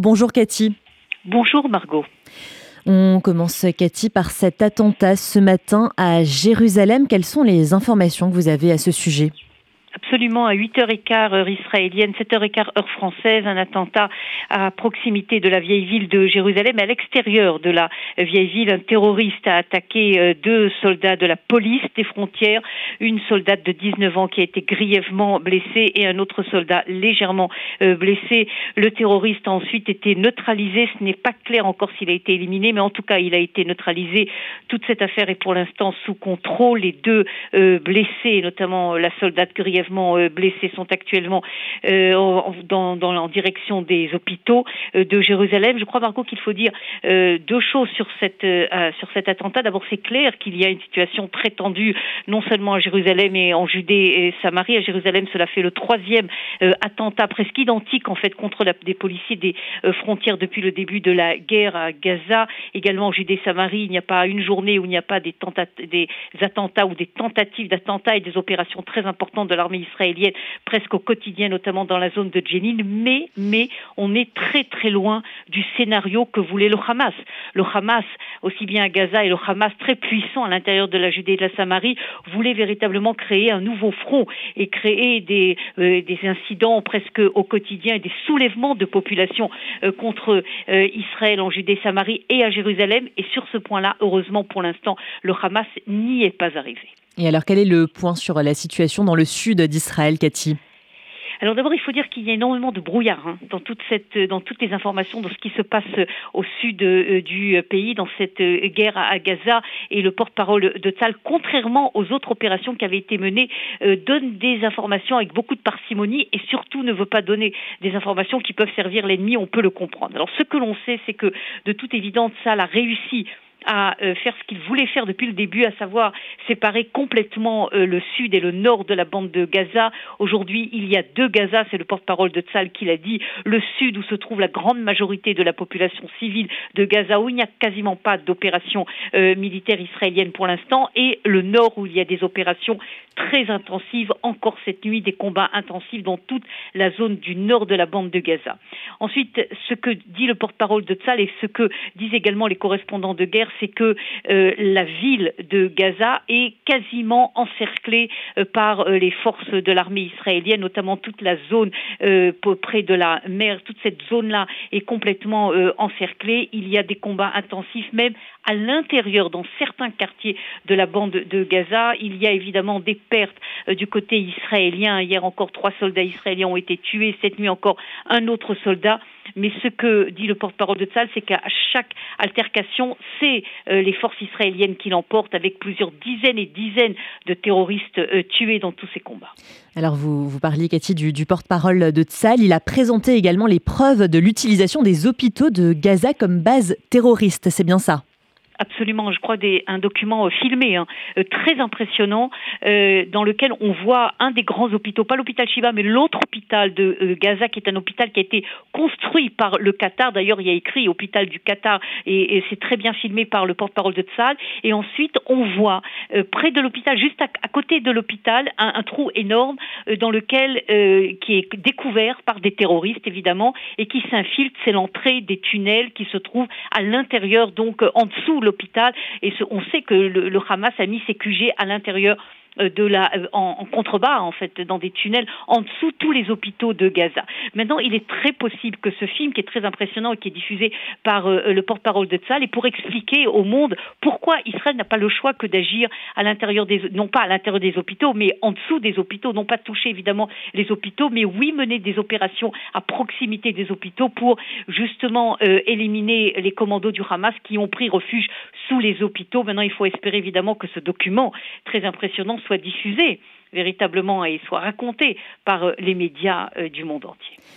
Bonjour Cathy. Bonjour Margot. On commence Cathy par cet attentat ce matin à Jérusalem. Quelles sont les informations que vous avez à ce sujet? Absolument, à 8h15 heure israélienne, 7h15 heure française, un attentat à proximité de la vieille ville de Jérusalem, à l'extérieur de la vieille ville. Un terroriste a attaqué euh, deux soldats de la police des frontières, une soldate de 19 ans qui a été grièvement blessée et un autre soldat légèrement euh, blessé. Le terroriste a ensuite été neutralisé. Ce n'est pas clair encore s'il a été éliminé, mais en tout cas, il a été neutralisé. Toute cette affaire est pour l'instant sous contrôle. Les deux euh, blessés, notamment la soldate grièvement euh, blessés sont actuellement euh, dans, dans, en direction des hôpitaux euh, de Jérusalem. Je crois, Marco, qu'il faut dire deux choses sur, cette, sur cet attentat. D'abord, c'est clair qu'il y a une situation très tendue, non seulement à Jérusalem et en Judée et Samarie. À Jérusalem, cela fait le troisième attentat presque identique, en fait, contre la, des policiers des frontières depuis le début de la guerre à Gaza. Également en Judée et Samarie, il n'y a pas une journée où il n'y a pas des, des attentats ou des tentatives d'attentats et des opérations très importantes de l'armée israélienne presque au quotidien, notamment dans la zone de Jenin, mais, mais on est très très loin du scénario que voulait le Hamas. Le Hamas, aussi bien à Gaza et le Hamas très puissant à l'intérieur de la Judée et de la Samarie, voulait véritablement créer un nouveau front et créer des, euh, incidents presque au quotidien et des soulèvements de population euh, contre euh, Israël en Judée, Samarie et à Jérusalem. Et sur ce point-là, heureusement pour l'instant, le Hamas n'y est pas arrivé. Et alors, quel est le point sur la situation dans le sud d'Israël, Cathy? Alors d'abord, il faut dire qu'il y a énormément de brouillard hein, dans toute cette, dans toutes les informations, dans ce qui se passe au sud euh, du pays, dans cette euh, guerre à, Gaza. Et le porte-parole de Tzal, contrairement aux autres opérations qui avaient été menées, euh, donne des informations avec beaucoup de parcimonie et surtout ne veut pas donner des informations qui peuvent servir l'ennemi. On peut le comprendre. Alors ce que l'on sait, c'est que de toute évidence, Tzal a réussi à euh, faire ce qu'il voulait faire depuis le début, à savoir séparer complètement euh, le sud et le nord de la bande de Gaza. Aujourd'hui, il y a deux Gaza, c'est le porte-parole de Tzal qui l'a dit, le sud où se trouve la grande majorité de la population civile de Gaza, où il n'y a quasiment pas d'opération euh, militaire israélienne pour l'instant, et le nord où il y a des opérations très intensives, encore cette nuit, des combats intensifs dans toute la zone du nord de la bande de Gaza. Ensuite, ce que dit le porte-parole de Tzal et ce que disent également les correspondants de guerre, c'est que euh, la ville de Gaza est quasiment encerclée euh, par euh, les forces de l'armée israélienne, notamment toute la zone près de la mer. Toute cette zone-là est complètement encerclée. Il y a des combats intensifs, même à l'intérieur, dans certains quartiers de la bande de Gaza. Il y a évidemment des pertes du côté israélien. Hier encore, trois soldats israéliens ont été tués. Cette nuit encore, un autre soldat. Mais ce que dit le porte-parole de Tzal, c'est qu'à chaque altercation, c'est euh, les forces israéliennes qui l'emportent avec plusieurs dizaines et dizaines de terroristes euh, tués dans tous ces combats. Alors vous, parliez, Cathy, du, du porte-parole de Tzal. Il a présenté également les preuves de l'utilisation des hôpitaux de Gaza comme base terroriste. C'est bien ça? Absolument, je crois, un document euh, filmé hein, euh, très impressionnant euh, dans lequel on voit un des grands hôpitaux, pas l'hôpital Shiva, mais l'autre hôpital de Gaza, qui est un hôpital qui a été construit par le Qatar. D'ailleurs, il y a écrit hôpital du Qatar et, c'est très bien filmé par le porte-parole de Tzal. Et ensuite, on voit près de l'hôpital, juste à, côté de l'hôpital, un, un, trou énorme dans lequel qui est découvert par des terroristes évidemment et qui s'infiltre. C'est l'entrée des tunnels qui se trouvent à l'intérieur, donc en dessous et on sait que le, Hamas a mis ses QG à l'intérieur de la, euh, en, contrebas, en fait, dans des tunnels en dessous tous les hôpitaux de Gaza. Maintenant, il est très possible que ce film, qui est très impressionnant et qui est diffusé par euh, le porte-parole de Tzal, et pour expliquer au monde pourquoi Israël n'a pas le choix que d'agir à l'intérieur des, non pas à l'intérieur des hôpitaux, mais en dessous des hôpitaux, non pas toucher évidemment les hôpitaux, mais oui mener des opérations à proximité des hôpitaux pour justement éliminer les commandos du Hamas qui ont pris refuge sous les hôpitaux. Maintenant, il faut espérer évidemment que ce document très impressionnant soit diffusé véritablement et soit raconté par euh, les médias euh, du monde entier.